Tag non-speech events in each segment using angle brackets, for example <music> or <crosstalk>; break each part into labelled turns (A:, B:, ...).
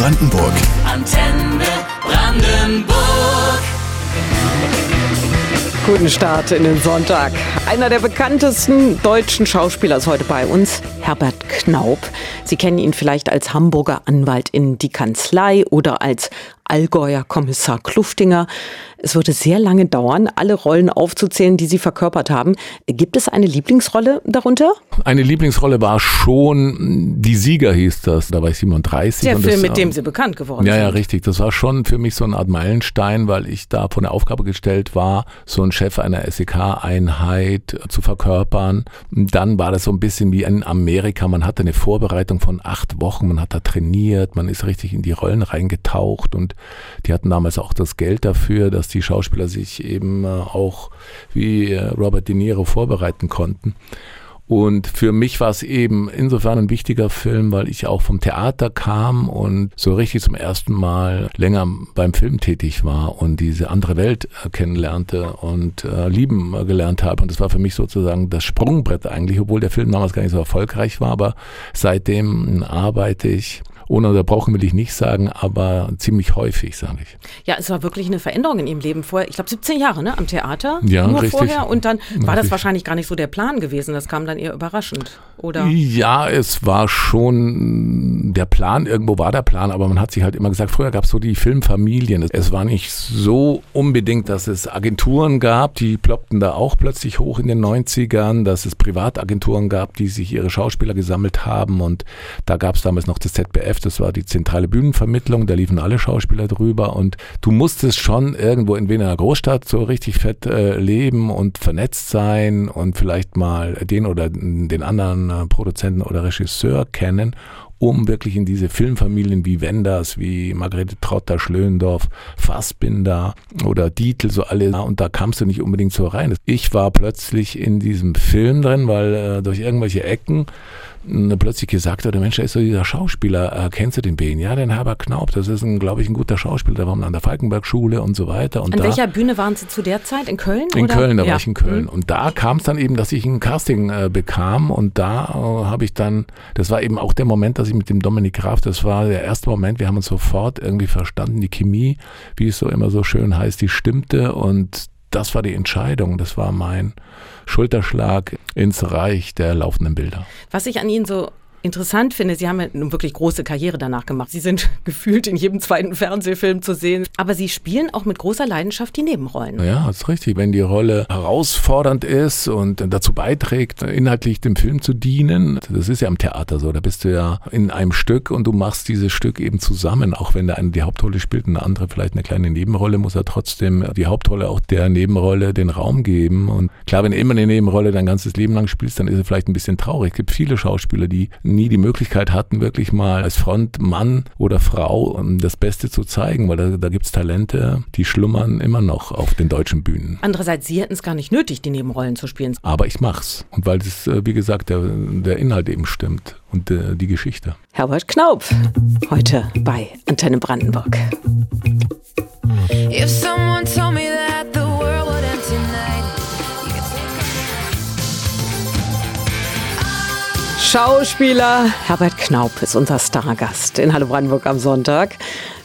A: Brandenburg.
B: Antenne Brandenburg.
C: Guten Start in den Sonntag. Einer der bekanntesten deutschen Schauspieler ist heute bei uns, Herbert Knaub. Sie kennen ihn vielleicht als Hamburger Anwalt in die Kanzlei oder als Allgäuer Kommissar Kluftinger. Es würde sehr lange dauern, alle Rollen aufzuzählen, die Sie verkörpert haben. Gibt es eine Lieblingsrolle darunter?
D: Eine Lieblingsrolle war schon Die Sieger hieß das. Da war ich 37.
C: Der Film,
D: das,
C: mit dem Sie bekannt geworden
D: Ja,
C: sind.
D: ja, richtig. Das war schon für mich so eine Art Meilenstein, weil ich da vor eine Aufgabe gestellt war, so ein Chef einer SEK-Einheit zu verkörpern. Dann war das so ein bisschen wie in Amerika. Man hatte eine Vorbereitung von acht Wochen, man hat da trainiert, man ist richtig in die Rollen reingetaucht und die hatten damals auch das Geld dafür, dass die Schauspieler sich eben äh, auch wie äh, Robert De Niro vorbereiten konnten. Und für mich war es eben insofern ein wichtiger Film, weil ich auch vom Theater kam und so richtig zum ersten Mal länger beim Film tätig war und diese andere Welt äh, kennenlernte und äh, lieben äh, gelernt habe. Und das war für mich sozusagen das Sprungbrett eigentlich, obwohl der Film damals gar nicht so erfolgreich war. Aber seitdem arbeite ich ununterbrochen will ich nicht sagen, aber ziemlich häufig, sage ich.
C: Ja, es war wirklich eine Veränderung in Ihrem Leben. Vorher, ich glaube, 17 Jahre ne, am Theater.
D: Ja,
C: nur
D: richtig.
C: vorher. Und dann war das
D: Richtig.
C: wahrscheinlich gar nicht so der Plan gewesen. Das kam dann eher überraschend, oder?
D: Ja, es war schon der Plan, irgendwo war der Plan, aber man hat sich halt immer gesagt, früher gab es so die Filmfamilien. Es war nicht so unbedingt, dass es Agenturen gab, die ploppten da auch plötzlich hoch in den 90ern, dass es Privatagenturen gab, die sich ihre Schauspieler gesammelt haben und da gab es damals noch das ZBF, das war die zentrale Bühnenvermittlung, da liefen alle Schauspieler drüber. Und du musstest schon irgendwo in einer Großstadt so richtig fett äh, leben und vernetzt sein und vielleicht mal den oder den anderen äh, Produzenten oder Regisseur kennen, um wirklich in diese Filmfamilien wie Wenders, wie Margarete Trotter, Schlöndorff, Fassbinder oder Dietl, so alle. Und da kamst du nicht unbedingt so rein. Ich war plötzlich in diesem Film drin, weil äh, durch irgendwelche Ecken äh, plötzlich gesagt wurde, Mensch, da ist so dieser Schauspieler, äh, kennst du den Ben? Ja, den Herbert Knaub, das ist, ein, glaube ich, ein guter Schauspieler, der war an der Falkenberg-Schule und so weiter. Und
C: An
D: da,
C: welcher Bühne waren Sie zu der Zeit? In Köln?
D: in
C: oder?
D: Köln, da
C: ja.
D: war ich in Köln.
C: Mhm.
D: Und da kam es dann eben, dass ich ein Casting äh, bekam und da äh, habe ich dann, das war eben auch der Moment, dass ich mit dem Dominik Graf, das war der erste Moment, wir haben uns sofort irgendwie verstanden, die Chemie, wie es so immer so schön heißt, die stimmte und das war die Entscheidung, das war mein Schulterschlag ins Reich der laufenden Bilder.
C: Was ich an Ihnen so interessant finde, Sie haben ja eine wirklich große Karriere danach gemacht. Sie sind <laughs> gefühlt in jedem zweiten Fernsehfilm zu sehen. Aber Sie spielen auch mit großer Leidenschaft die Nebenrollen.
D: Ja, das ist richtig. Wenn die Rolle herausfordernd ist und dazu beiträgt, inhaltlich dem Film zu dienen, das ist ja im Theater so, da bist du ja in einem Stück und du machst dieses Stück eben zusammen. Auch wenn der eine die Hauptrolle spielt und der andere vielleicht eine kleine Nebenrolle, muss er trotzdem die Hauptrolle auch der Nebenrolle den Raum geben. Und klar, wenn du immer eine Nebenrolle dein ganzes Leben lang spielst, dann ist es vielleicht ein bisschen traurig. Es gibt viele Schauspieler, die nie die Möglichkeit hatten, wirklich mal als Frontmann oder Frau um das Beste zu zeigen, weil da, da gibt es Talente, die schlummern immer noch auf den deutschen Bühnen.
C: Andererseits, Sie hätten es gar nicht nötig, die Nebenrollen zu spielen.
D: Aber ich mach's. Und weil das, äh, wie gesagt, der, der Inhalt eben stimmt und äh, die Geschichte.
C: Herbert Knaub, heute bei Antenne Brandenburg.
E: If someone told me that
C: Schauspieler Herbert Knaub ist unser Stargast in Hallo Brandenburg am Sonntag.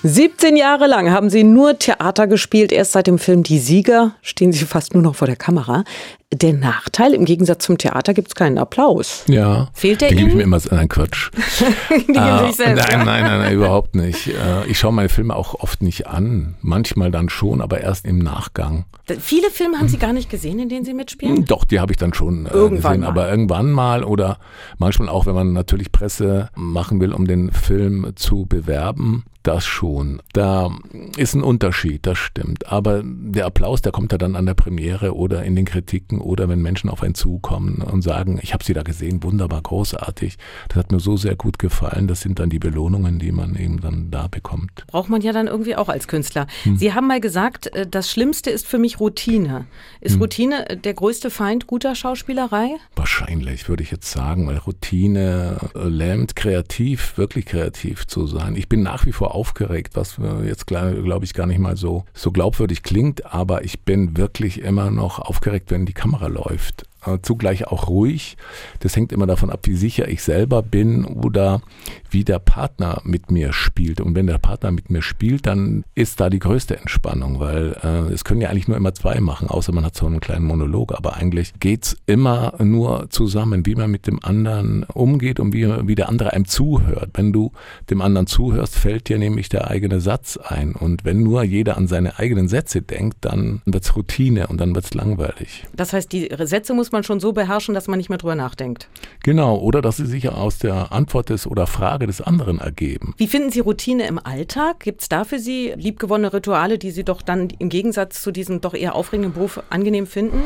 C: 17 Jahre lang haben Sie nur Theater gespielt. Erst seit dem Film Die Sieger stehen Sie fast nur noch vor der Kamera. Der Nachteil, im Gegensatz zum Theater gibt es keinen Applaus.
D: Ja.
C: Fehlt der
D: Den gebe ich mir immer so, nein, Quatsch. <laughs>
C: Die
D: Ah,
C: sich selbst.
D: nein, nein, nein, nein, <laughs> überhaupt nicht. Äh, Ich schaue meine Filme auch oft nicht an. Manchmal dann schon, aber erst im Nachgang.
C: Viele Filme haben Sie gar nicht gesehen, in denen Sie mitspielen?
D: Doch, die habe ich dann schon äh,
C: Irgendwann
D: gesehen,
C: mal.
D: aber irgendwann mal oder manchmal auch, wenn man natürlich Presse machen will, um den Film zu bewerben, das schon. Da ist ein Unterschied, das stimmt. Aber der Applaus, der kommt ja dann an der Premiere oder in den Kritiken oder wenn Menschen auf einen zukommen und sagen, ich habe sie da gesehen, wunderbar, großartig. Das hat mir so sehr gut gefallen. Das sind dann die Belohnungen, die man eben dann da bekommt.
C: Braucht man ja dann irgendwie auch als Künstler.
D: Hm.
C: Sie haben mal gesagt, äh, das Schlimmste ist für mich Routine.
D: Hm.
C: Ist Routine äh, der größte Feind guter Schauspielerei?
D: Wahrscheinlich, würde ich jetzt sagen, weil Routine äh, lähmt, kreativ, wirklich kreativ zu sein. Ich bin nach wie vor aufgeregt, was äh, jetzt, glaube ich, gar nicht mal so, so glaubwürdig klingt, aber ich bin wirklich immer noch aufgeregt, wenn die Kamera läuft. Äh, zugleich auch ruhig. Das hängt immer davon ab, wie sicher ich selber bin oder wie der Partner mit mir spielt. Und wenn der Partner mit mir spielt, dann ist da die größte Entspannung, weil äh, es können ja eigentlich nur immer zwei machen, außer man hat so einen kleinen Monolog. Aber eigentlich geht's immer nur zusammen, wie man mit dem anderen umgeht und wie, wie der andere einem zuhört. Wenn du dem anderen zuhörst, fällt dir nämlich der eigene Satz ein. Und wenn nur jeder an seine eigenen Sätze denkt, dann wird's Routine und dann wird's langweilig.
C: Das heißt, die Sätze muss man schon so beherrschen, dass man nicht mehr drüber nachdenkt.
D: Genau, oder dass sie sich aus der Antwort des oder Frage des anderen ergeben.
C: Wie finden Sie Routine im Alltag? Gibt es da für Sie liebgewonnene Rituale, die Sie doch dann im Gegensatz zu diesem doch eher aufregenden Beruf angenehm finden?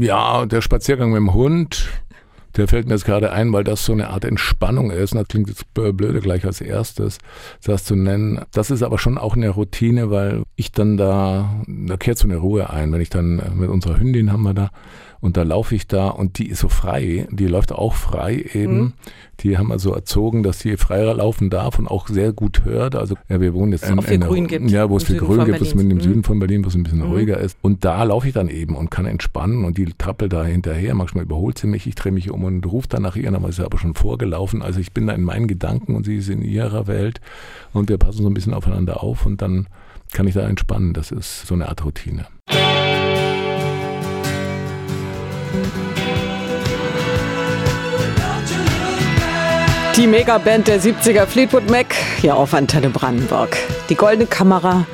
D: Ja, der Spaziergang mit dem Hund, der fällt mir jetzt gerade ein, weil das so eine Art Entspannung ist. Und das klingt jetzt blöde gleich als erstes, das zu nennen. Das ist aber schon auch eine Routine, weil ich dann da, da kehrt so eine Ruhe ein. Wenn ich dann mit unserer Hündin haben wir da und da laufe ich da und die ist so frei, die läuft auch frei eben.
C: Mhm.
D: Die haben wir so erzogen, dass sie freier laufen darf und auch sehr gut hört. Also ja, wir wohnen jetzt
C: es auch viel
D: in einer-
C: Grün gibt
D: Ja, wo es viel Grün gibt, wo es
C: Berlins.
D: mit dem
C: Mhm.
D: Süden von Berlin, wo es ein bisschen ruhiger ist. Und da laufe ich dann eben und kann entspannen und die trappelt da hinterher. Manchmal überholt sie mich, ich drehe mich um und rufe dann nach ihr, dann ist sie aber schon vorgelaufen. Also ich bin da in meinen Gedanken und sie ist in ihrer Welt und wir passen so ein bisschen aufeinander auf und dann kann ich da entspannen. Das ist so eine Art Routine.
C: Die Megaband der 70er Fleetwood Mac hier auf Antenne Brandenburg. Die Goldene Kamera,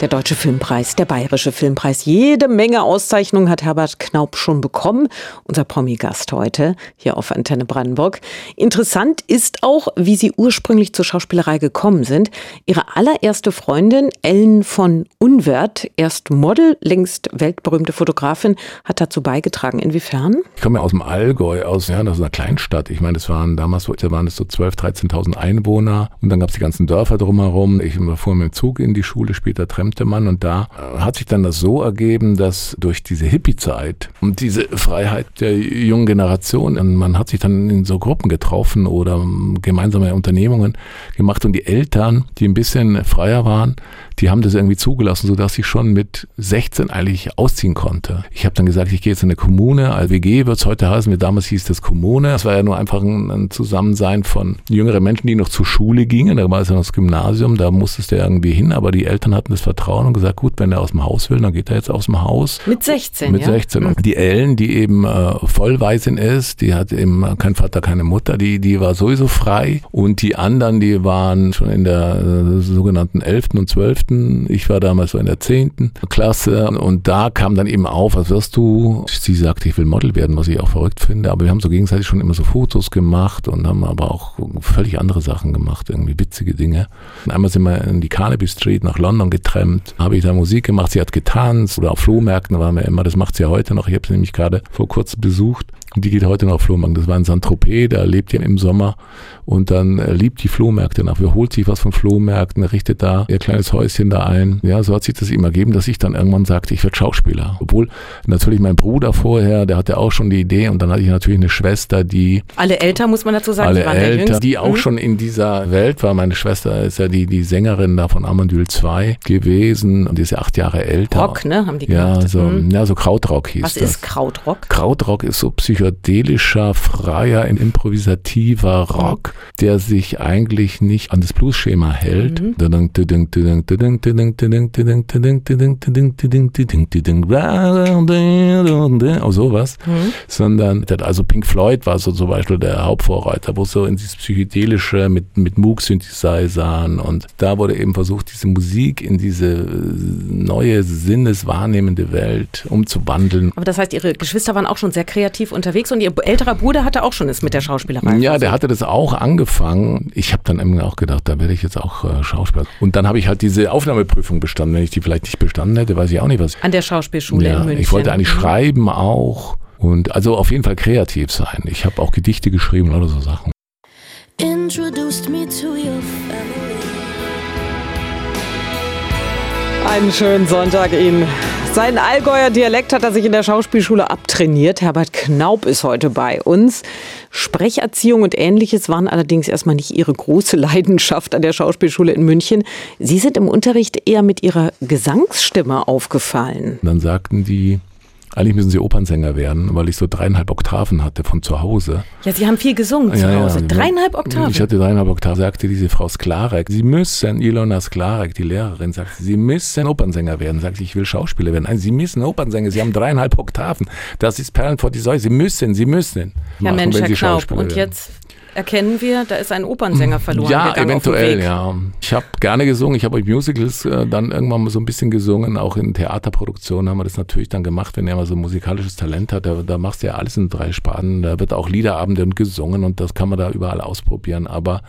C: der Deutsche Filmpreis, der Bayerische Filmpreis. Jede Menge Auszeichnungen hat Herbert Knaup schon bekommen. Unser Promi-Gast heute hier auf Antenne Brandenburg. Interessant ist auch, wie Sie ursprünglich zur Schauspielerei gekommen sind. Ihre allererste Freundin, Ellen von Unwert, erst Model, längst weltberühmte Fotografin, hat dazu beigetragen. Inwiefern?
D: Ich komme ja aus dem Allgäu, aus ja, aus einer Kleinstadt. Ich meine, das waren damals so- waren es so 12.000, 13.000 Einwohner und dann gab es die ganzen Dörfer drumherum. Ich fuhr mit dem Zug in die Schule, später trennte man und da hat sich dann das so ergeben, dass durch diese Hippie-Zeit und diese Freiheit der jungen Generation, man hat sich dann in so Gruppen getroffen oder gemeinsame Unternehmungen gemacht und die Eltern, die ein bisschen freier waren, die haben das irgendwie zugelassen, sodass ich schon mit 16 eigentlich ausziehen konnte. Ich habe dann gesagt, ich gehe jetzt in eine Kommune, als WG wird es heute heißen, damals hieß das Kommune. Das war ja nur einfach ein, ein Zusammensein von jüngeren Menschen, die noch zur Schule gingen. Da war es ja noch das Gymnasium, da musstest du irgendwie hin, aber die Eltern hatten das Vertrauen und gesagt, gut, wenn er aus dem Haus will, dann geht er jetzt aus dem Haus.
C: Mit 16,
D: Mit
C: ja?
D: 16. Und die Ellen, die eben äh, Vollwaisin ist, die hat eben kein Vater, keine Mutter, die, die war sowieso frei. Und die anderen, die waren schon in der äh, sogenannten 11. und 12. Ich war damals so in der 10. Klasse. Und da kam dann eben auf, was wirst du? Sie sagte, ich will Model werden, was ich auch verrückt finde. Aber wir haben so gegenseitig schon immer so Fotos gemacht und haben aber auch völlig andere Sachen gemacht, irgendwie witzige Dinge. Und einmal sind wir in die Carnaby Street nach London getrennt, habe ich da Musik gemacht, sie hat getanzt oder auf Flohmärkten waren wir immer, das macht sie ja heute noch. Ich habe sie nämlich gerade vor kurzem besucht. Und die geht heute noch auf Flohmarkt. Das war in Saint-Tropez, da lebt ihr im Sommer und dann äh, liebt die Flohmärkte nach. Holt sich was von Flohmärkten, richtet da ihr kleines Häuschen da ein. Ja, so hat sich das ihm ergeben, dass ich dann irgendwann sagte, ich werde Schauspieler. Obwohl natürlich mein Bruder vorher, der hatte auch schon die Idee und dann hatte ich natürlich eine Schwester, die
C: Alle Älter, muss man dazu sagen,
D: alle
C: die waren Jüngste.
D: die auch
C: Mhm.
D: schon in dieser Welt war. Meine Schwester ist ja die, die Sängerin da von Amandyl 2 gewesen und die ist ja acht Jahre älter.
C: Rock, ne, haben die
D: Ja,
C: gemacht.
D: so,
C: Mhm.
D: ja, so Krautrock hieß
C: Was
D: das.
C: ist Krautrock?
D: Krautrock ist so psychedelischer, freier, improvisativer Rock, der sich eigentlich nicht an das Blues-Schema hält. Auch sowas. Sondern, also Pink Floyd war so zum Beispiel der Hauptvorreiter, wo so in dieses Psychedelische mit, mit Moog-Synthesizern und da wurde eben versucht, diese Musik in diese neue sinneswahrnehmende Welt umzuwandeln.
C: Aber das heißt, ihre Geschwister waren auch schon sehr kreativ unterwegs und ihr älterer Bruder hatte auch schon es mit der Schauspielerei.
D: Ja, der hatte das auch angefangen. Ich habe dann immer auch gedacht, da werde ich jetzt auch äh, Schauspieler. Und dann habe ich halt diese Aufnahmeprüfung bestanden. Wenn ich die vielleicht nicht bestanden hätte, weiß ich auch nicht, was.
C: An der Schauspielschule
D: ja,
C: in München.
D: ich wollte eigentlich
C: Mhm.
D: schreiben auch. Und also auf jeden Fall kreativ sein. Ich habe auch Gedichte geschrieben oder so Sachen.
E: Introduced me to your family.
C: Einen schönen Sonntag Ihnen. Seinen Allgäuer Dialekt hat er sich in der Schauspielschule abtrainiert. Herbert Knaup ist heute bei uns. Sprecherziehung und ähnliches waren allerdings erstmal nicht Ihre große <laughs> Leidenschaft an der Schauspielschule in München. Sie sind im Unterricht eher mit Ihrer Gesangsstimme aufgefallen.
D: Dann sagten die eigentlich müssen sie Opernsänger werden, weil ich so dreieinhalb Oktaven hatte von zu Hause.
C: Ja, Sie haben viel gesungen zu Hause. Dreieinhalb Oktaven.
D: Ich hatte dreieinhalb Oktaven, sagte diese Frau Sklarek. Sie müssen, Ilona Sklarek, die Lehrerin, sagte, Sie müssen Opernsänger werden. Sagte ich, ich will Schauspieler werden. Nein, Sie müssen Opernsänger, Sie haben dreieinhalb Oktaven. Das ist Perlen vor die Säule. Sie müssen, Sie müssen. Machen,
C: Mensch,
D: wenn
C: Herr
D: Sie
C: Knaub.
D: Schauspieler
C: Und jetzt erkennen wir, da ist ein Opernsänger verloren
D: Ja,
C: gegangen auf
D: eventuell, ja. Ich habe gerne gesungen. Ich habe bei Musicals äh, dann irgendwann mal so ein bisschen gesungen. Auch in Theaterproduktionen haben wir das natürlich dann gemacht, wenn er mal so ein musikalisches Talent hat. Da, da machst du ja alles in drei Sparten. Da wird auch Liederabende und gesungen und das kann man da überall ausprobieren. Aber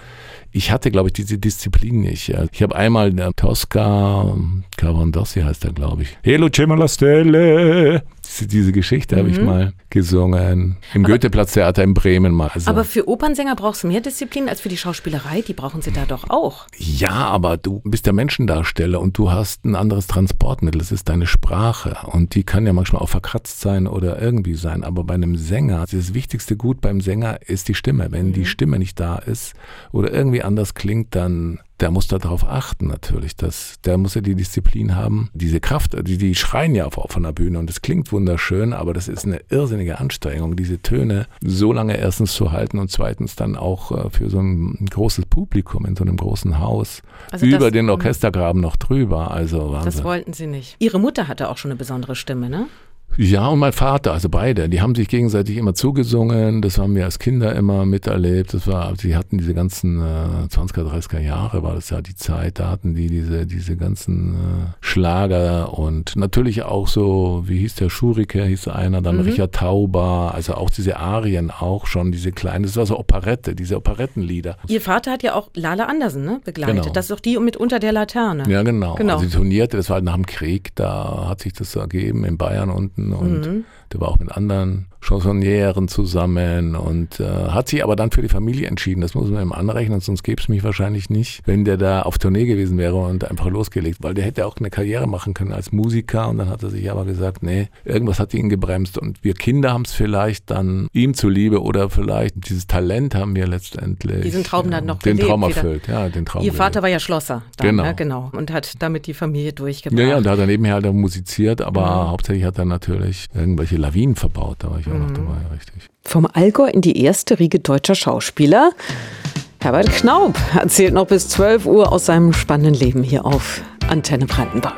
D: ich hatte, glaube ich, diese Disziplin nicht. Ich habe einmal äh, Tosca Cavandossi heißt er, glaube ich. Hello, Cema la Stelle. Diese, Geschichte habe ich mal gesungen. Im Goetheplatztheater in Bremen mal. Also,
C: Aber für Opernsänger brauchst du mehr Disziplin als für die Schauspielerei. Die brauchen sie da doch auch.
D: Ja, aber du bist der Menschendarsteller und du hast ein anderes Transportmittel. Das ist deine Sprache. Und die kann ja manchmal auch verkratzt sein oder irgendwie sein. Aber bei einem Sänger, das wichtigste Gut beim Sänger ist die Stimme. Wenn die Stimme nicht da ist oder irgendwie anders klingt, dann der muss darauf achten natürlich. Dass, der muss ja die Disziplin haben, diese Kraft, die, die schreien ja auf, auf von der Bühne und es klingt wunderschön, aber das ist eine irrsinnige Anstrengung, diese Töne so lange erstens zu halten und zweitens dann auch äh, für so ein großes Publikum in so einem großen Haus
C: Also
D: über
C: das-
D: den Orchestergraben noch drüber. Also
C: Das
D: Wahnsinn.
C: wollten sie nicht. Ihre Mutter hatte auch schon eine besondere Stimme, ne?
D: Ja, und mein Vater, also beide, die haben sich gegenseitig immer zugesungen. Das haben wir als Kinder immer miterlebt. Das war, sie hatten diese ganzen äh, 20er, 30er Jahre, war das ja die Zeit, da hatten die diese, diese ganzen äh, Schlager und natürlich auch so, wie hieß der Schurike, hieß einer, dann Richard Tauber, also auch diese Arien auch schon, diese kleinen, das war so Operette, diese Operettenlieder.
C: Ihr Vater hat ja auch Lala Andersen ne, begleitet.
D: Genau.
C: Das ist doch die mit unter der Laterne.
D: Ja, genau.
C: Genau.
D: Also die turnierte, das war halt nach dem Krieg, da hat sich das ergeben in Bayern unten und
C: Mhm.
D: der war auch mit anderen Chansonnieren zusammen und äh, hat sich aber dann für die Familie entschieden. Das muss man ihm anrechnen, sonst gäbe es mich wahrscheinlich nicht, wenn der da auf Tournee gewesen wäre und einfach losgelegt, weil der hätte auch eine Karriere machen können als Musiker und dann hat er sich aber gesagt, nee, irgendwas hat ihn gebremst und wir Kinder haben es vielleicht dann ihm zuliebe oder vielleicht dieses Talent haben wir letztendlich
C: Diesen Traum dann noch
D: den
C: gelebt
D: Traum
C: wieder.
D: erfüllt, ja, den Traum
C: Ihr
D: gelebt.
C: Vater war ja Schlosser. Dann,
D: Genau.
C: Ne? genau. Und hat damit die Familie durchgebracht.
D: Ja, ja, und da hat er nebenher halt musiziert, aber
C: Mhm.
D: hauptsächlich hat er natürlich irgendwelche Lawinen verbaut. Da war ich auch
C: Mhm.
D: noch dabei, richtig.
C: Vom Allgäu in die erste Riege deutscher Schauspieler. Herbert Knaub erzählt noch bis 12 Uhr aus seinem spannenden Leben hier auf Antenne Brandenburg.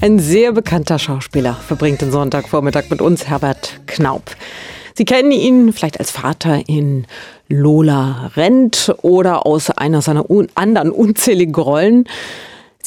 C: Ein sehr bekannter Schauspieler verbringt den Sonntagvormittag mit uns, Herbert Knaub. Sie kennen ihn vielleicht als Vater in Lola rennt oder aus einer seiner un anderen unzähligen Rollen.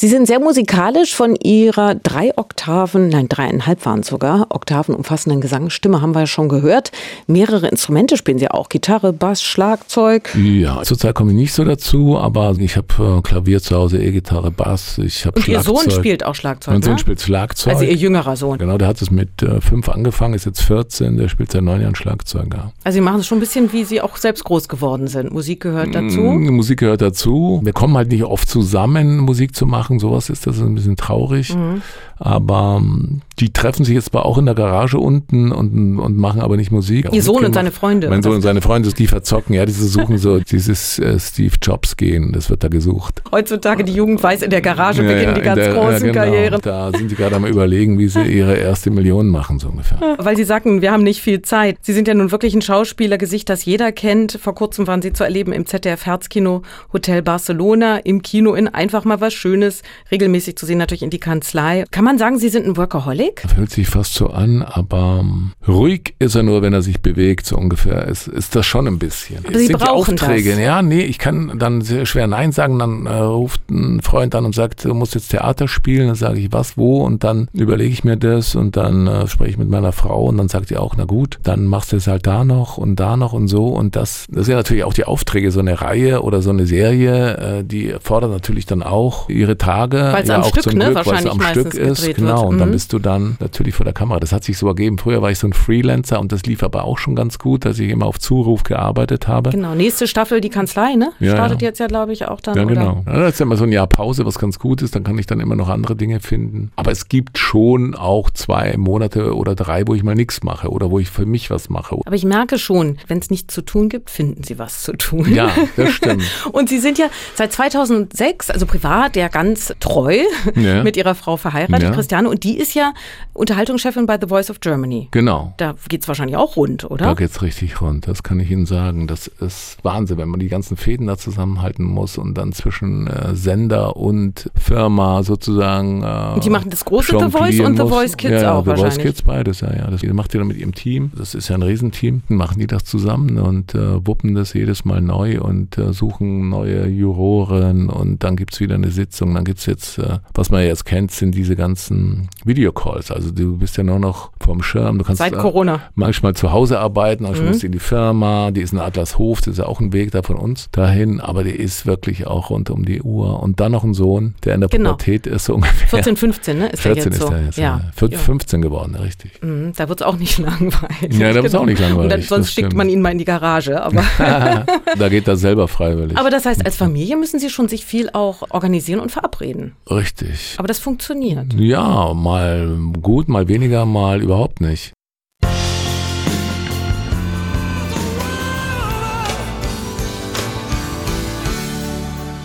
C: Sie sind sehr musikalisch von ihrer drei Oktaven, nein, dreieinhalb waren es sogar, Oktaven umfassenden Gesangsstimme haben wir ja schon gehört. Mehrere Instrumente spielen sie auch, Gitarre, Bass, Schlagzeug.
D: Ja, zurzeit komme ich nicht so dazu, aber ich habe äh, Klavier zu Hause, E-Gitarre, Bass, ich habe
C: Und ihr
D: Schlagzeug.
C: Sohn spielt auch Schlagzeug,
D: Mein Sohn
C: ne?
D: spielt Schlagzeug.
C: Also ihr jüngerer Sohn.
D: Genau, der hat es mit äh, fünf angefangen, ist jetzt 14, der spielt seit neun Jahren Schlagzeug. Ja.
C: Also sie machen es schon ein bisschen, wie sie auch selbst groß geworden sind. Musik gehört dazu.
D: Mm, Musik gehört dazu. Wir kommen halt nicht oft zusammen, Musik zu machen. Sowas ist das ein bisschen traurig.
C: Mhm.
D: Aber ähm, die treffen sich jetzt zwar auch in der Garage unten und, und machen aber nicht Musik.
C: Ihr Sohn und seine Freunde.
D: Mein Sohn und seine Freunde, die verzocken, ja, die suchen so <laughs> dieses äh, Steve Jobs gehen, das wird da gesucht.
C: Heutzutage die Jugend weiß, in der Garage
D: Ja,
C: beginnen die ganz
D: der-
C: großen
D: ja, genau.
C: Karrieren.
D: Da sind die gerade am überlegen, wie sie ihre erste Million machen, so ungefähr. <laughs>
C: Weil Sie sagten, wir haben nicht viel Zeit. Sie sind ja nun wirklich ein Schauspielergesicht, das jeder kennt. Vor kurzem waren Sie zu erleben im ZDF Herzkino Hotel Barcelona, im Kino in einfach mal was Schönes, regelmäßig zu sehen natürlich in die Kanzlei. Kann man sagen, Sie sind ein Workaholic?
D: Fühlt sich fast so an, aber ähm, ruhig ist er nur, wenn er sich bewegt, so ungefähr. Ist, ist das schon ein bisschen.
C: Aber Sie
D: sind
C: brauchen
D: die Aufträge.
C: das.
D: Ja, nee, ich kann dann sehr schwer Nein sagen. Dann äh, ruft ein Freund an und sagt, du musst jetzt Theater spielen. Dann sage ich, was, wo? Und dann überlege ich mir das und dann äh, spreche ich mit meiner Frau und dann sagt die auch, na gut, dann machst du es halt da noch und da noch und so. Und das, das sind natürlich auch die Aufträge, so eine Reihe oder so eine Serie, äh, die fordern natürlich dann auch ihre Tage.
C: Weil's
D: ja,
C: am
D: auch
C: Stück,
D: zum
C: ne,
D: Glück, weil es
C: wahrscheinlich
D: am Stück ist. Genau,
C: wird.
D: und dann
C: Mhm.
D: bist du dann natürlich vor der Kamera. Das hat sich so ergeben. Früher war ich so ein Freelancer und das lief aber auch schon ganz gut, dass ich immer auf Zuruf gearbeitet habe.
C: Genau, nächste Staffel, die Kanzlei, ne?
D: Ja,
C: Startet
D: ja.
C: jetzt ja, glaube ich, auch dann.
D: Ja,
C: oder?
D: genau. Ja, das ist ja immer so ein Jahr Pause, was ganz gut ist. Dann kann ich dann immer noch andere Dinge finden. Aber es gibt schon auch zwei Monate oder drei, wo ich mal nichts mache oder wo ich für mich was mache.
C: Aber ich merke schon, wenn es nichts zu tun gibt, finden Sie was zu tun.
D: Ja, das stimmt. <laughs>
C: Und Sie sind ja seit 2006, also privat, ja ganz treu
D: Ja. <laughs>
C: mit Ihrer Frau verheiratet. Christiane. Und die ist ja Unterhaltungschefin bei The Voice of Germany.
D: Genau.
C: Da geht es wahrscheinlich auch rund,
D: Da
C: oder?
D: geht's richtig rund, das kann ich Ihnen sagen. Das ist Wahnsinn, wenn man die ganzen Fäden da zusammenhalten muss und dann zwischen äh, Sender und Firma sozusagen. Äh,
C: Und die machen das große The Voice und The. Voice Kids
D: ja, ja,
C: auch
D: The Voice
C: wahrscheinlich.
D: Kids beides, ja, ja. Das macht ihr dann mit ihrem Team. Das ist ja ein Riesenteam. Dann machen die das zusammen und äh, wuppen das jedes Mal neu und äh, suchen neue Juroren und dann gibt's wieder eine Sitzung. Dann gibt's jetzt, äh, was man jetzt kennt, sind diese ganzen Videocalls. Also du bist ja nur noch vorm Schirm. Du kannst
C: Seit
D: äh,
C: Corona.
D: manchmal zu Hause arbeiten, manchmal
C: Mhm.
D: musst du in die Firma, die ist in Adlershof, das ist ja auch ein Weg da von uns dahin, aber die ist wirklich auch rund um die Uhr. Und dann noch ein Sohn, der in der
C: Genau.
D: Pubertät ist, so <laughs> ungefähr.
C: 14, 15, ne? Ist
D: 14
C: der jetzt
D: ist
C: so.
D: er jetzt,
C: ja.
D: ja. 14,
C: ja.
D: 15 geworden, richtig.
C: Mhm, Da wird es auch nicht <laughs> langweilig.
D: Ja, da wird's auch nicht langweilig,
C: Und dann, sonst schickt man ihn mal in die Garage. Aber, <laughs>
D: da geht er selber freiwillig.
C: aber das heißt, als Familie müssen Sie schon sich viel auch organisieren und verabreden.
D: richtig.
C: Aber das funktioniert.
D: Ja, mal gut, mal weniger, mal überhaupt nicht.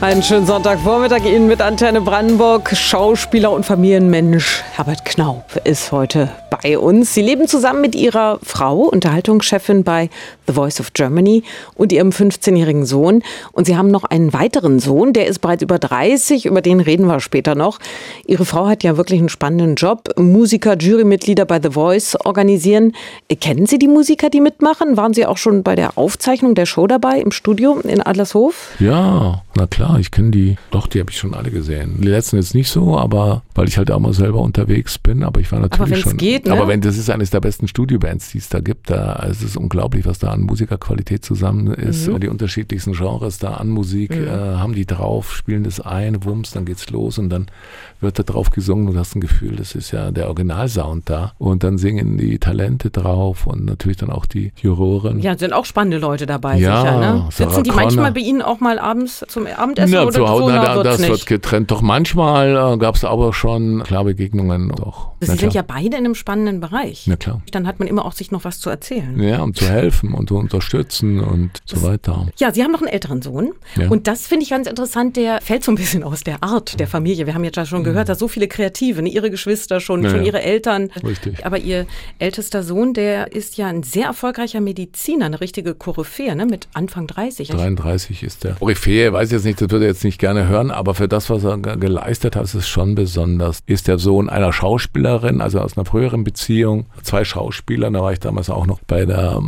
C: Einen schönen Sonntagvormittag Ihnen mit Antenne Brandenburg. Schauspieler und Familienmensch Herbert Knaub ist heute bei uns. Sie leben zusammen mit ihrer Frau, Unterhaltungschefin bei The Voice of Germany und ihrem 15-jährigen Sohn. Und sie haben noch einen weiteren Sohn, der ist bereits über 30, über den reden wir später noch. Ihre Frau hat ja wirklich einen spannenden Job. Musiker, Jurymitglieder bei The Voice organisieren. Kennen Sie die Musiker, die mitmachen? Waren Sie auch schon bei der Aufzeichnung der Show dabei im Studio in Adlershof?
D: Ja, na klar, ich kenne die. Doch, die habe ich schon alle gesehen. Die letzten jetzt nicht so, aber weil ich halt auch mal selber unterwegs bin, aber ich war natürlich
C: wenn's
D: schon.
C: geht, ne?
D: Aber wenn das ist eines der besten Studiobands, die es da gibt, da es ist unglaublich, was da an Musikerqualität zusammen ist.
C: Mhm.
D: Die unterschiedlichsten Genres da an Musik äh, haben die drauf, spielen das ein, Wumms, dann geht's los und dann wird da drauf gesungen und du hast ein Gefühl, das ist ja der Originalsound da. Und dann singen die Talente drauf und natürlich dann auch die Juroren.
C: Ja, sind auch spannende Leute dabei,
D: Ja,
C: sicher. Ne?
D: Sarah
C: Sitzen die
D: Connor.
C: manchmal bei Ihnen auch mal abends zum Abendessen
D: Na,
C: oder
D: zu Hause,
C: so?
D: na,
C: Na,
D: das
C: nicht.
D: wird getrennt. Doch manchmal äh, gab es aber schon klar Begegnungen. Doch.
C: Sie sind ja beide in einem spannenden Bereich.
D: Na klar.
C: Dann hat man immer auch sich noch was zu erzählen.
D: Ja, um zu helfen und zu unterstützen und so weiter.
C: Ja, Sie haben noch einen älteren Sohn.
D: Ja.
C: Und das finde ich ganz interessant. Der fällt so ein bisschen aus der Art der Familie. Wir haben jetzt ja schon gehört, dass so viele Kreative, ne? Ihre Geschwister schon,
D: Mhm. Ja,
C: schon. Ihre Eltern.
D: Richtig.
C: Aber Ihr ältester Sohn, der ist ja ein sehr erfolgreicher Mediziner, eine richtige Koryphäe, ne? mit Anfang 30.
D: 33 ist der. Koryphäe, weiß ich jetzt nicht, das würde er jetzt nicht gerne hören, aber für das, was er ge- geleistet hat, ist es schon besonders. Ist der Sohn einer Schauspielerin, also aus einer früheren Beziehung, zwei Schauspielern, da war ich damals auch noch bei der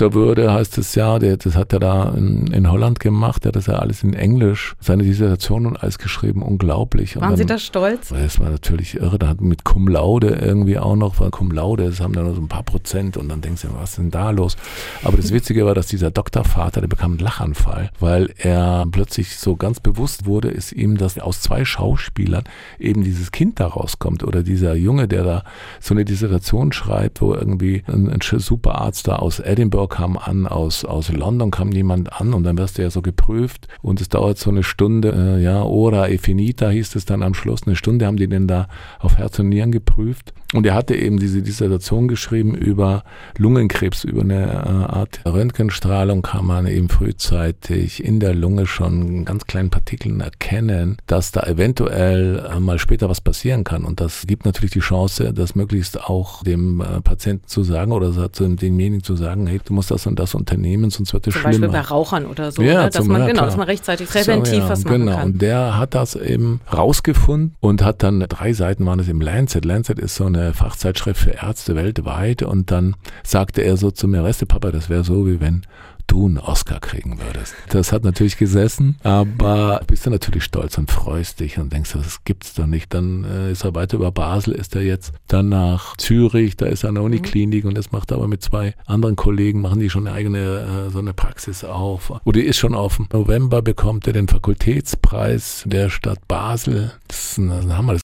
D: ähm, Doktorwürde, heißt es ja, der, das hat er da in, in Holland gemacht, der hat das ja alles in Englisch, seine Dissertation und alles geschrieben, unglaublich. Und
C: Waren Sie
D: dann-
C: da stolz?
D: Das war natürlich irre. Da hat mit Cum Laude irgendwie auch noch, weil Cum Laude, das haben dann nur so ein paar Prozent und dann denkst du, was ist denn da los? Aber das Witzige war, dass dieser Doktorvater, der bekam einen Lachanfall, weil er plötzlich so ganz bewusst wurde, ist ihm, dass aus zwei Schauspielern eben dieses Kind da rauskommt oder dieser Junge, der da so eine Dissertation schreibt, wo irgendwie ein, ein Superarzt da aus Edinburgh kam an, aus, aus London kam jemand an und dann wirst du ja so geprüft und es dauert so eine Stunde, äh, ja, ora e finita hieß es dann am Schluss, eine Stunde haben die den da auf Herz und Nieren geprüft und er hatte eben diese Dissertation geschrieben über Lungenkrebs, über eine äh, Art Röntgenstrahlung kann man eben frühzeitig in der Lunge schon ganz kleinen Partikeln erkennen, dass da eventuell äh, mal später was passieren kann und das gibt natürlich die Chance, das möglichst auch dem äh, Patienten zu sagen oder zu demjenigen zu sagen, hey, du musst das und das unternehmen, sonst wird es
C: Zum Beispiel
D: schlimmer.
C: bei Rauchern oder so,
D: Ja,
C: ne? dass man
D: ja,
C: genau, dass man rechtzeitig präventiv
D: So,
C: was machen
D: genau.
C: kann.
D: Und der hat das eben rausgefunden und hat dann drei Seiten waren es im Lancet. Lancet ist so eine Fachzeitschrift für Ärzte weltweit. Und dann sagte er so zu mir, weißt du, Papa, das wäre so, wie wenn du einen Oscar kriegen würdest. Das hat natürlich gesessen, aber bist du natürlich stolz und freust dich und denkst, das gibt's doch nicht. Dann äh, ist er weiter über Basel, ist er jetzt dann nach Zürich, da ist er an der Uniklinik und das macht er aber mit zwei anderen Kollegen, machen die schon eine eigene äh, so eine Praxis auf. Oder ist schon auf November bekommt er den Fakultätspreis der Stadt Basel. Das ist ein, ein Hammer.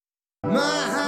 A: Baby,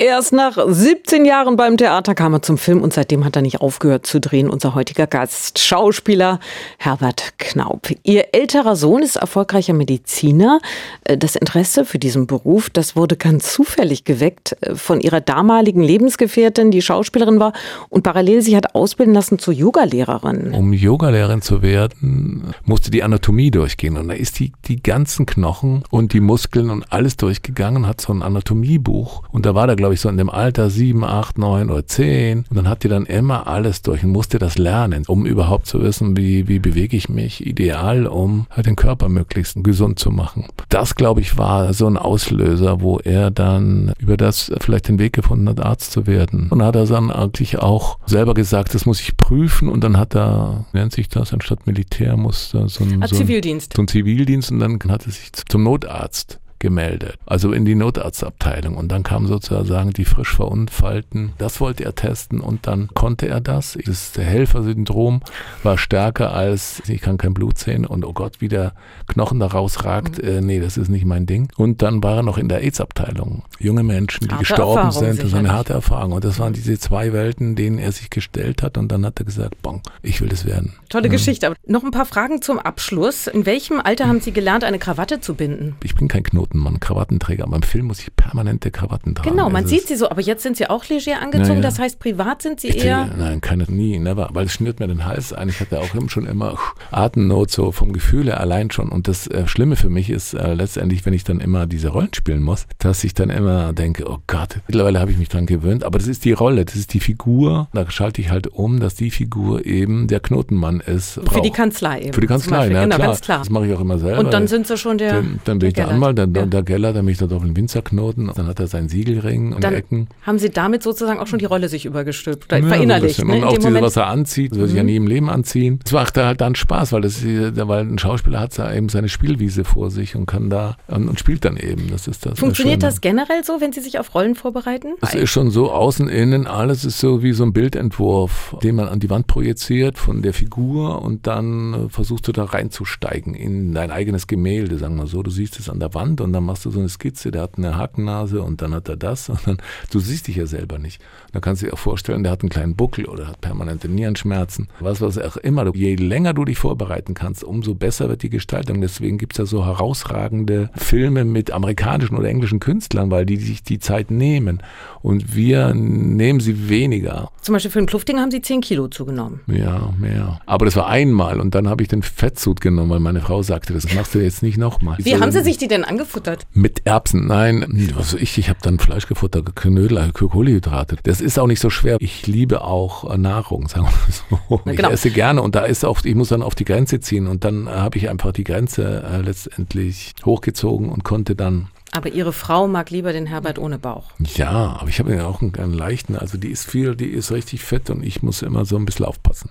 C: Erst nach 17 Jahren beim Theater kam er zum Film und seitdem hat er nicht aufgehört zu drehen. Unser heutiger Gast, Schauspieler Herbert Knaub. Ihr älterer Sohn ist erfolgreicher Mediziner. Äh, Das Interesse für diesen Beruf, das wurde ganz zufällig geweckt äh, von ihrer damaligen Lebensgefährtin, die Schauspielerin war und parallel sich hat ausbilden lassen zur Yogalehrerin.
D: Um Yogalehrerin zu werden, musste die Anatomie durchgehen. Und da ist die, die ganzen Knochen und die Muskeln und alles durchgegangen, hat so ein Anatomiebuch. Und da war da, glaube ich, so in dem Alter sieben, acht, neun oder zehn. Und dann hat die dann immer alles durch und musste das lernen, um überhaupt zu wissen, wie, wie bewege ich mich ideal, um halt den Körper möglichst gesund zu machen. Das, glaube ich, war so ein Auslöser, wo er dann über das vielleicht den Weg gefunden hat, Arzt zu werden. Und hat er dann eigentlich auch selber gesagt, das muss ich prüfen. Und dann hat er, nennt sich das, anstatt Militär, muss so ein,
C: Ah,
D: so ein
C: Zivildienst.
D: zum Zivildienst und dann hat er sich zum Notarzt gemeldet, also in die Notarztabteilung und dann kam sozusagen die frisch verunfallten, das wollte er testen und dann konnte er das. Das Helfersyndrom war stärker als ich kann kein Blut sehen und oh Gott, wie der Knochen da rausragt, äh, nee, das ist nicht mein Ding. Und dann war er noch in der AIDS-Abteilung. Junge Menschen, die
C: Harte
D: gestorben
C: Erfahrung
D: sind, das war eine harte Erfahrung und das waren diese zwei Welten, denen er sich gestellt hat und dann hat er gesagt, bon, ich will das werden.
C: Tolle Geschichte. Aber noch ein paar Fragen zum Abschluss. In welchem Alter haben Sie gelernt, eine Krawatte zu binden?
D: Ich bin kein Knotenmann, Krawattenträger, aber im Film muss ich permanente Krawatten tragen.
C: Genau, man
D: Es
C: sieht sie so, aber jetzt sind sie auch leger angezogen.
D: Ja, ja.
C: Das heißt, privat sind sie
D: Ich
C: eher.
D: denke, nein, keine, nie, never, weil es schnürt mir den Hals ein. Ich hatte auch schon immer Atemnot so vom Gefühle allein schon. Und das äh, Schlimme für mich ist äh, letztendlich, wenn ich dann immer diese Rollen spielen muss, dass ich dann immer denke, oh Gott, mittlerweile habe ich mich dran gewöhnt. Aber das ist die Rolle, das ist die Figur. Da schalte ich halt um, dass die Figur eben der Knotenmann ist.
C: Für die. Kanzlei eben.
D: Für die Kanzlei, na
C: genau,
D: klar.
C: ganz klar.
D: Das mache ich auch immer selber.
C: Und dann sind sie schon der.
D: dann, dann bin ich der. Anwalt, dann
C: Ja.
D: der Geller, auf den Winzerknoten, dann hat er seinen Siegelring und Ecken.
C: haben sie damit sozusagen auch schon die Rolle sich übergestülpt
D: Ja, so
C: verinnerlicht.
D: bisschen.
C: Ne,
D: Und auch
C: dem
D: diese,
C: Moment.
D: was er anzieht, das würde ich ja nie im Leben anziehen. Es macht halt dann Spaß, weil, das, weil ein Schauspieler hat da eben seine Spielwiese vor sich und kann da und, und spielt dann eben. Das ist das.
C: Funktioniert das generell so, wenn Sie sich auf Rollen vorbereiten?
D: Es ist schon so außen, innen, alles ist so wie so ein Bildentwurf, den man an die Wand projiziert von der Figur und dann äh, versuchst du da reinzusteigen in dein eigenes Gemälde, sagen wir so. Du siehst es an der Wand und dann machst du so eine Skizze, der hat eine Hakennase und dann hat er das und dann, du siehst dich ja selber nicht. Dann kannst du dir auch vorstellen, der hat einen kleinen Buckel oder hat permanente Nierenschmerzen. Was, was auch immer. Je länger du dich vorbereiten kannst, umso besser wird die Gestaltung. Deswegen gibt es ja so herausragende Filme mit amerikanischen oder englischen Künstlern, weil die sich die Zeit nehmen. Und wir nehmen sie weniger.
C: Zum Beispiel für den Kluftinger haben Sie 10 Kilo zugenommen.
D: Ja, mehr. Aber das war einmal und dann habe ich den Fettsud genommen, weil meine Frau sagte, das machst du jetzt nicht nochmal.
C: Wie haben Sie sich die denn angefuttert?
D: Mit Erbsen, nein, was weiß ich, ich habe dann Fleisch gefuttert, Knödel, Kohlenhydrate. Das ist auch nicht so schwer. Ich liebe auch äh, Nahrung, <laughs> sagen wir mal so.
C: Na,
D: Ich
C: genau.
D: esse gerne und da ist auch, ich muss dann auf die Grenze ziehen und dann äh, habe ich einfach die Grenze äh, letztendlich hochgezogen und konnte dann
C: Aber Ihre Frau mag lieber den Herbert ohne Bauch.
D: ja, aber ich habe ja auch einen, einen leichten, also die ist viel, die ist richtig fett und ich muss immer so ein bisschen aufpassen.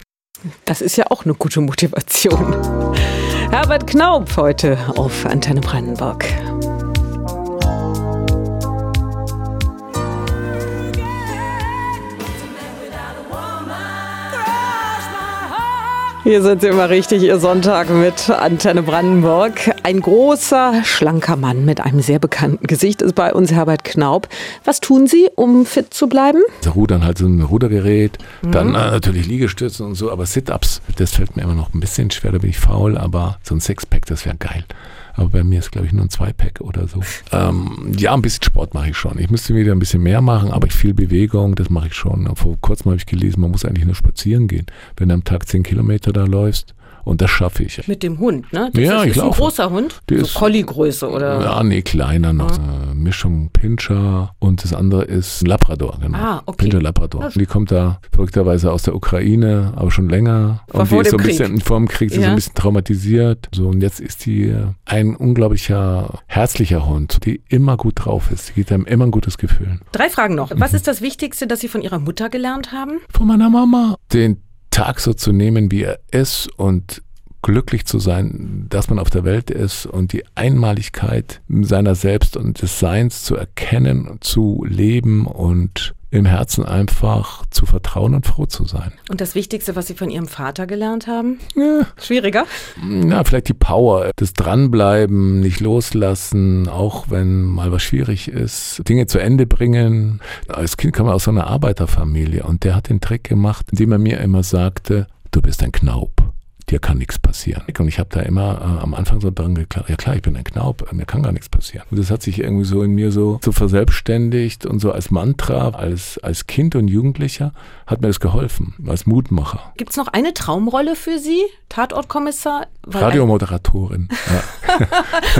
C: Das ist ja auch eine gute Motivation. Herbert Knaub heute auf Antenne Brandenburg. Hier sind Sie immer richtig, Ihr Sonntag mit Antenne Brandenburg. Ein großer, schlanker Mann mit einem sehr bekannten Gesicht ist bei uns Herbert Knaub. Was tun Sie, um fit zu bleiben?
D: Rudern halt so ein Rudergerät, dann äh, natürlich Liegestützen und so, aber Sit-Ups, das fällt mir immer noch ein bisschen schwer, da bin ich faul, aber so ein Sixpack, das wäre geil. Aber bei mir ist, glaube ich, nur ein Zwei-Pack oder so. Ähm, ja, ein bisschen Sport mache ich schon. Ich müsste wieder ein bisschen mehr machen, aber viel Bewegung, das mache ich schon. Vor kurzem habe ich gelesen, man muss eigentlich nur spazieren gehen. Wenn du am Tag zehn Kilometer da läufst Und das schaffe ich.
C: Mit dem Hund, ne? Das
D: Ja,
C: ist,
D: ich
C: ist ein großer Hund.
D: Der
C: so
D: ist-
C: Collie-Größe oder?
D: Ja, nee, kleiner noch. Äh, Mischung Pinscher und das andere ist ein Labrador, genau.
C: Ah, okay.
D: Pinscher Labrador. Die kommt da verrückterweise aus der Ukraine, aber schon länger.
C: War
D: und
C: vor
D: die ist
C: dem
D: so ein bisschen
C: Krieg.
D: vor dem Krieg, sie ist so
C: Ja.
D: ein bisschen traumatisiert. So, und jetzt ist die ein unglaublicher, herzlicher Hund, die immer gut drauf ist. Die gibt einem immer ein gutes Gefühl.
C: Drei Fragen noch. Was ist das Wichtigste, das Sie von Ihrer Mutter gelernt haben?
D: Von meiner Mama. Den Tag so zu nehmen, wie er ist und glücklich zu sein, dass man auf der Welt ist und die Einmaligkeit seiner selbst und des Seins zu erkennen, zu leben und im Herzen einfach zu vertrauen und froh zu sein.
C: Und das Wichtigste, was Sie von Ihrem Vater gelernt haben?
D: Ja,
C: Schwieriger?
D: na, vielleicht die Power, das Dranbleiben, nicht loslassen, auch wenn mal was schwierig ist, Dinge zu Ende bringen. Als Kind kam er aus so einer Arbeiterfamilie und der hat den Trick gemacht, indem er mir immer sagte, du bist ein Knaub. Dir kann nichts passieren. Und ich habe da immer äh, am Anfang so dran geklappt, ja klar, ich bin ein Knaub, mir kann gar nichts passieren. Und das hat sich irgendwie so in mir so, so verselbstständigt und so als Mantra, als, als Kind und Jugendlicher hat mir das geholfen, als Mutmacher.
C: Gibt es noch eine Traumrolle für Sie? Tatortkommissar? Weil
D: Radiomoderatorin. <laughs>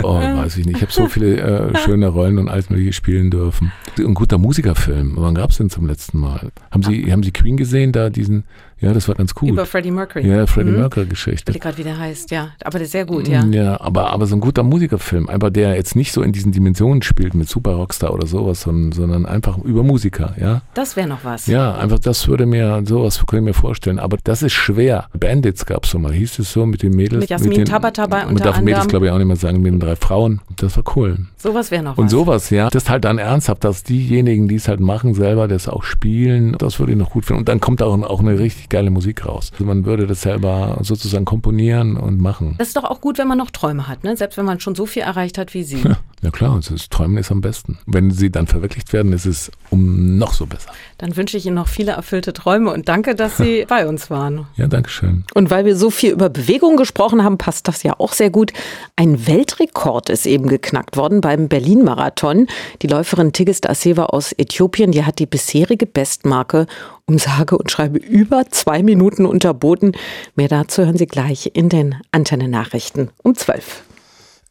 D: Oh, weiß ich nicht. Ich habe so viele äh, schöne Rollen und alles mögliche spielen dürfen. Ein guter Musikerfilm. Wann gab es den zum letzten Mal? Haben Sie, haben Sie Queen gesehen, da diesen, ja, das war ganz
C: ein- Über. Freddie Mercury.
D: Ja, Freddie
C: Mhm.
D: Mercury-Geschichte.
C: Ich weiß gerade, wie der heißt, ja. Aber der ist sehr gut, ja.
D: Ja, aber, aber so ein guter Musikerfilm, einfach der jetzt nicht so in diesen Dimensionen spielt mit Super Rockstar oder sowas, sondern, sondern einfach über Musiker, ja.
C: Das wäre noch was.
D: Ja, einfach das würde mir, sowas könnte ich mir vorstellen. Aber das ist schwer. Bandits gab es so mal, hieß es so mit den Mädels.
C: Mit Jasmin
D: den,
C: Tabatabai
D: Man
C: unter
D: darf Mädels,
C: anderem.
D: glaube ich, auch nicht mehr sagen, mit den drei Frauen. Das war cool.
C: Sowas wäre noch
D: Und
C: was.
D: sowas, ja. Das ist halt dann ernsthaft, dass diejenigen, die es halt machen, selber das auch spielen, das würde ich noch gut finden. Und dann kommt auch, auch eine richtig geile Musik raus. Also man würde das selber sozusagen komponieren und machen.
C: Das ist doch auch gut, wenn man noch Träume hat, ne? Selbst wenn man schon so viel erreicht hat wie Sie. <laughs>
D: Ja, klar, das Träumen ist am besten. Wenn sie dann verwirklicht werden, ist es um noch so besser.
C: Dann wünsche ich Ihnen noch viele erfüllte Träume und danke, dass Sie <laughs> bei uns waren.
D: Ja, danke schön.
C: Und weil wir so viel über Bewegung gesprochen haben, passt das ja auch sehr gut. Ein Weltrekord ist eben geknackt worden beim Berlin-Marathon. Die Läuferin Tigist Assewa aus Äthiopien, die hat die bisherige Bestmarke um sage und schreibe über zwei Minuten unterboten. Mehr dazu hören Sie gleich in den Antenne-Nachrichten um 12.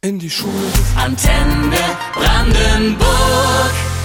A: In die Schule.
B: Antenne Brandenburg.